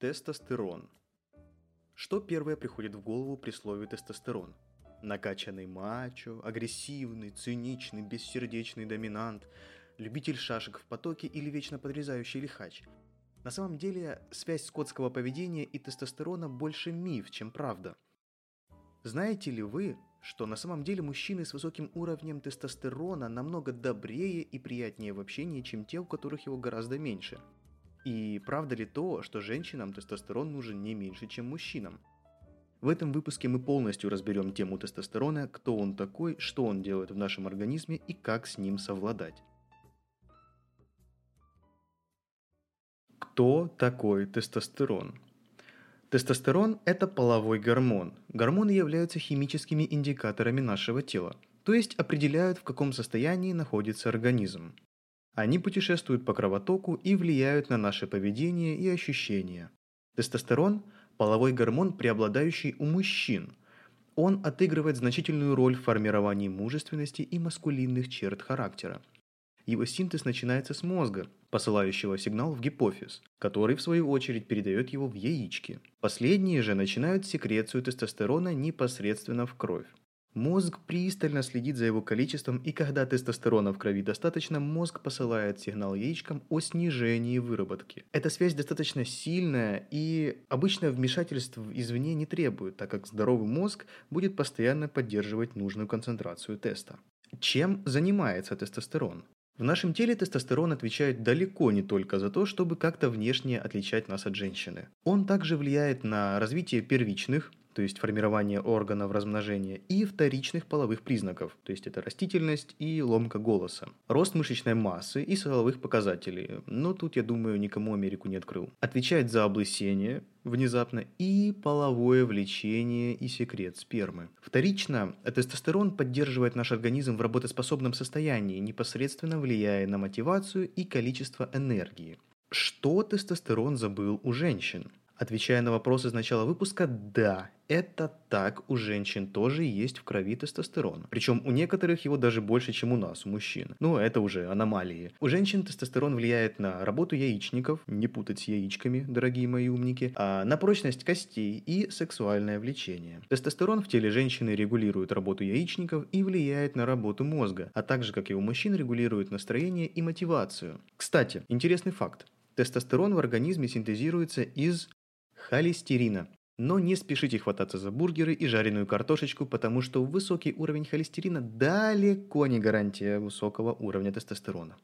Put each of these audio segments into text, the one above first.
Тестостерон. Что первое приходит в голову при слове тестостерон? Накачанный мачо, агрессивный, циничный, бессердечный доминант, любитель шашек в потоке или вечно подрезающий лихач. На самом деле, связь скотского поведения и тестостерона больше миф, чем правда. Знаете ли вы, что на самом деле мужчины с высоким уровнем тестостерона намного добрее и приятнее в общении, чем те, у которых его гораздо меньше – и правда ли то, что женщинам тестостерон нужен не меньше, чем мужчинам? В этом выпуске мы полностью разберем тему тестостерона, кто он такой, что он делает в нашем организме и как с ним совладать. Кто такой тестостерон? Тестостерон – это половой гормон. Гормоны являются химическими индикаторами нашего тела, то есть определяют, в каком состоянии находится организм. Они путешествуют по кровотоку и влияют на наше поведение и ощущения. Тестостерон – половой гормон, преобладающий у мужчин. Он отыгрывает значительную роль в формировании мужественности и маскулинных черт характера. Его синтез начинается с мозга, посылающего сигнал в гипофиз, который в свою очередь передает его в яички. Последние же начинают секрецию тестостерона непосредственно в кровь. Мозг пристально следит за его количеством, и когда тестостерона в крови достаточно, мозг посылает сигнал яичкам о снижении выработки. Эта связь достаточно сильная, и обычно вмешательств извне не требует, так как здоровый мозг будет постоянно поддерживать нужную концентрацию теста. Чем занимается тестостерон? В нашем теле тестостерон отвечает далеко не только за то, чтобы как-то внешне отличать нас от женщины. Он также влияет на развитие первичных, то есть формирование органов размножения, и вторичных половых признаков, то есть это растительность и ломка голоса, рост мышечной массы и силовых показателей, но тут, я думаю, никому Америку не открыл. Отвечает за облысение, внезапно, и половое влечение и секрет спермы. Вторично, тестостерон поддерживает наш организм в работоспособном состоянии, непосредственно влияя на мотивацию и количество энергии. Что тестостерон забыл у женщин? Отвечая на вопрос из начала выпуска, да, это так, у женщин тоже есть в крови тестостерон. Причем у некоторых его даже больше, чем у нас, у мужчин. Ну, это уже аномалии. У женщин тестостерон влияет на работу яичников, не путать с яичками, дорогие мои умники, а на прочность костей и сексуальное влечение. Тестостерон в теле женщины регулирует работу яичников и влияет на работу мозга, а также, как и у мужчин, регулирует настроение и мотивацию. Кстати, интересный факт. Тестостерон в организме синтезируется из холестерина. Но не спешите хвататься за бургеры и жареную картошечку, потому что высокий уровень холестерина далеко не гарантия высокого уровня тестостерона.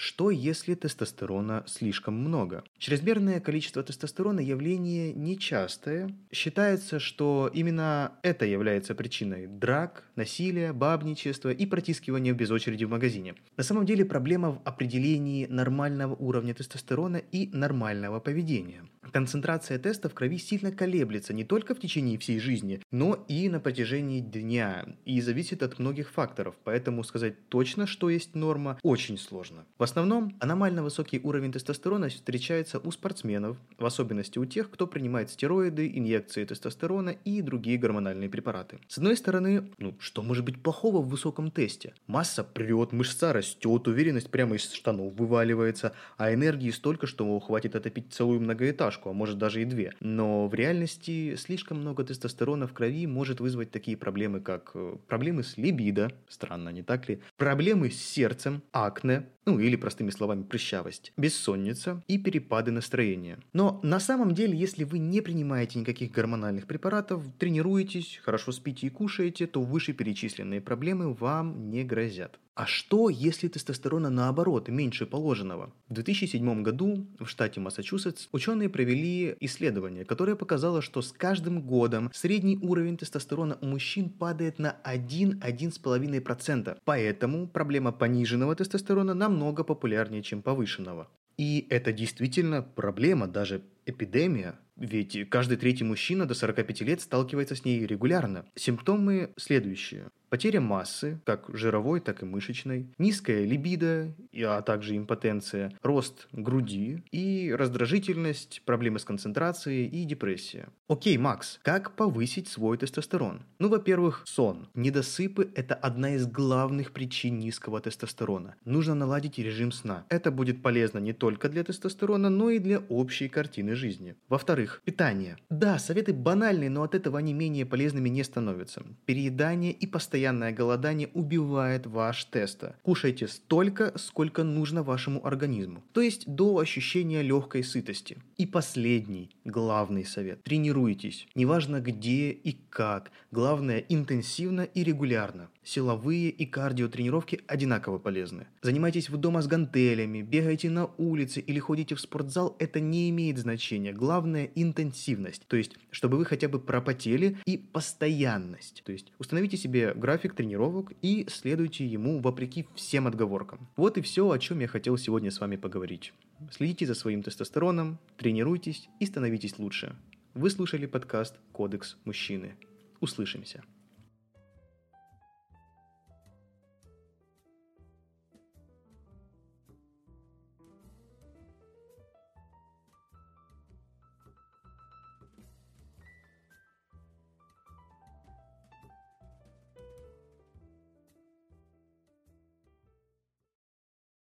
Что если тестостерона слишком много? Чрезмерное количество тестостерона явление нечастое. Считается, что именно это является причиной драк, насилия, бабничества и протискивания без очереди в магазине. На самом деле проблема в определении нормального уровня тестостерона и нормального поведения. Концентрация теста в крови сильно колеблется не только в течение всей жизни, но и на протяжении дня и зависит от многих факторов, поэтому сказать точно, что есть норма, очень сложно. В основном аномально высокий уровень тестостерона встречается у спортсменов, в особенности у тех, кто принимает стероиды, инъекции тестостерона и другие гормональные препараты. С одной стороны, ну что может быть плохого в высоком тесте? Масса прет, мышца растет, уверенность прямо из штанов вываливается, а энергии столько, что хватит отопить целую многоэтажку, а может даже и две. Но в реальности слишком много тестостерона в крови может вызвать такие проблемы, как э, проблемы с либидо, странно, не так ли? Проблемы с сердцем, акне, ну или простыми словами прыщавость, бессонница и перепады настроения. Но на самом деле, если вы не принимаете никаких гормональных препаратов, тренируетесь, хорошо спите и кушаете, то вышеперечисленные проблемы вам не грозят. А что, если тестостерона наоборот меньше положенного? В 2007 году в штате Массачусетс ученые провели исследование, которое показало, что с каждым годом средний уровень тестостерона у мужчин падает на 1-1,5%. Поэтому проблема пониженного тестостерона намного популярнее, чем повышенного. И это действительно проблема, даже эпидемия, ведь каждый третий мужчина до 45 лет сталкивается с ней регулярно. Симптомы следующие. Потеря массы, как жировой, так и мышечной, низкая либидо, а также импотенция, рост груди и раздражительность, проблемы с концентрацией и депрессия. Окей, Макс, как повысить свой тестостерон? Ну, во-первых, сон. Недосыпы – это одна из главных причин низкого тестостерона. Нужно наладить режим сна. Это будет полезно не только для тестостерона, но и для общей картины жизни. Во-вторых, питание. Да, советы банальные, но от этого они менее полезными не становятся. Переедание и постоянное голодание убивает ваш теста. Кушайте столько, сколько нужно вашему организму. То есть до ощущения легкой сытости. И последний, главный совет. Тренируйтесь. Неважно где и как. Главное интенсивно и регулярно. Силовые и кардиотренировки одинаково полезны. Занимайтесь вы дома с гантелями, бегайте на улице или ходите в спортзал, это не имеет значения. Главное – интенсивность. То есть, чтобы вы хотя бы пропотели и постоянность. То есть, установите себе график тренировок и следуйте ему вопреки всем отговоркам. Вот и все, о чем я хотел сегодня с вами поговорить. Следите за своим тестостероном, тренируйтесь и становитесь лучше. Вы слушали подкаст «Кодекс мужчины». Услышимся.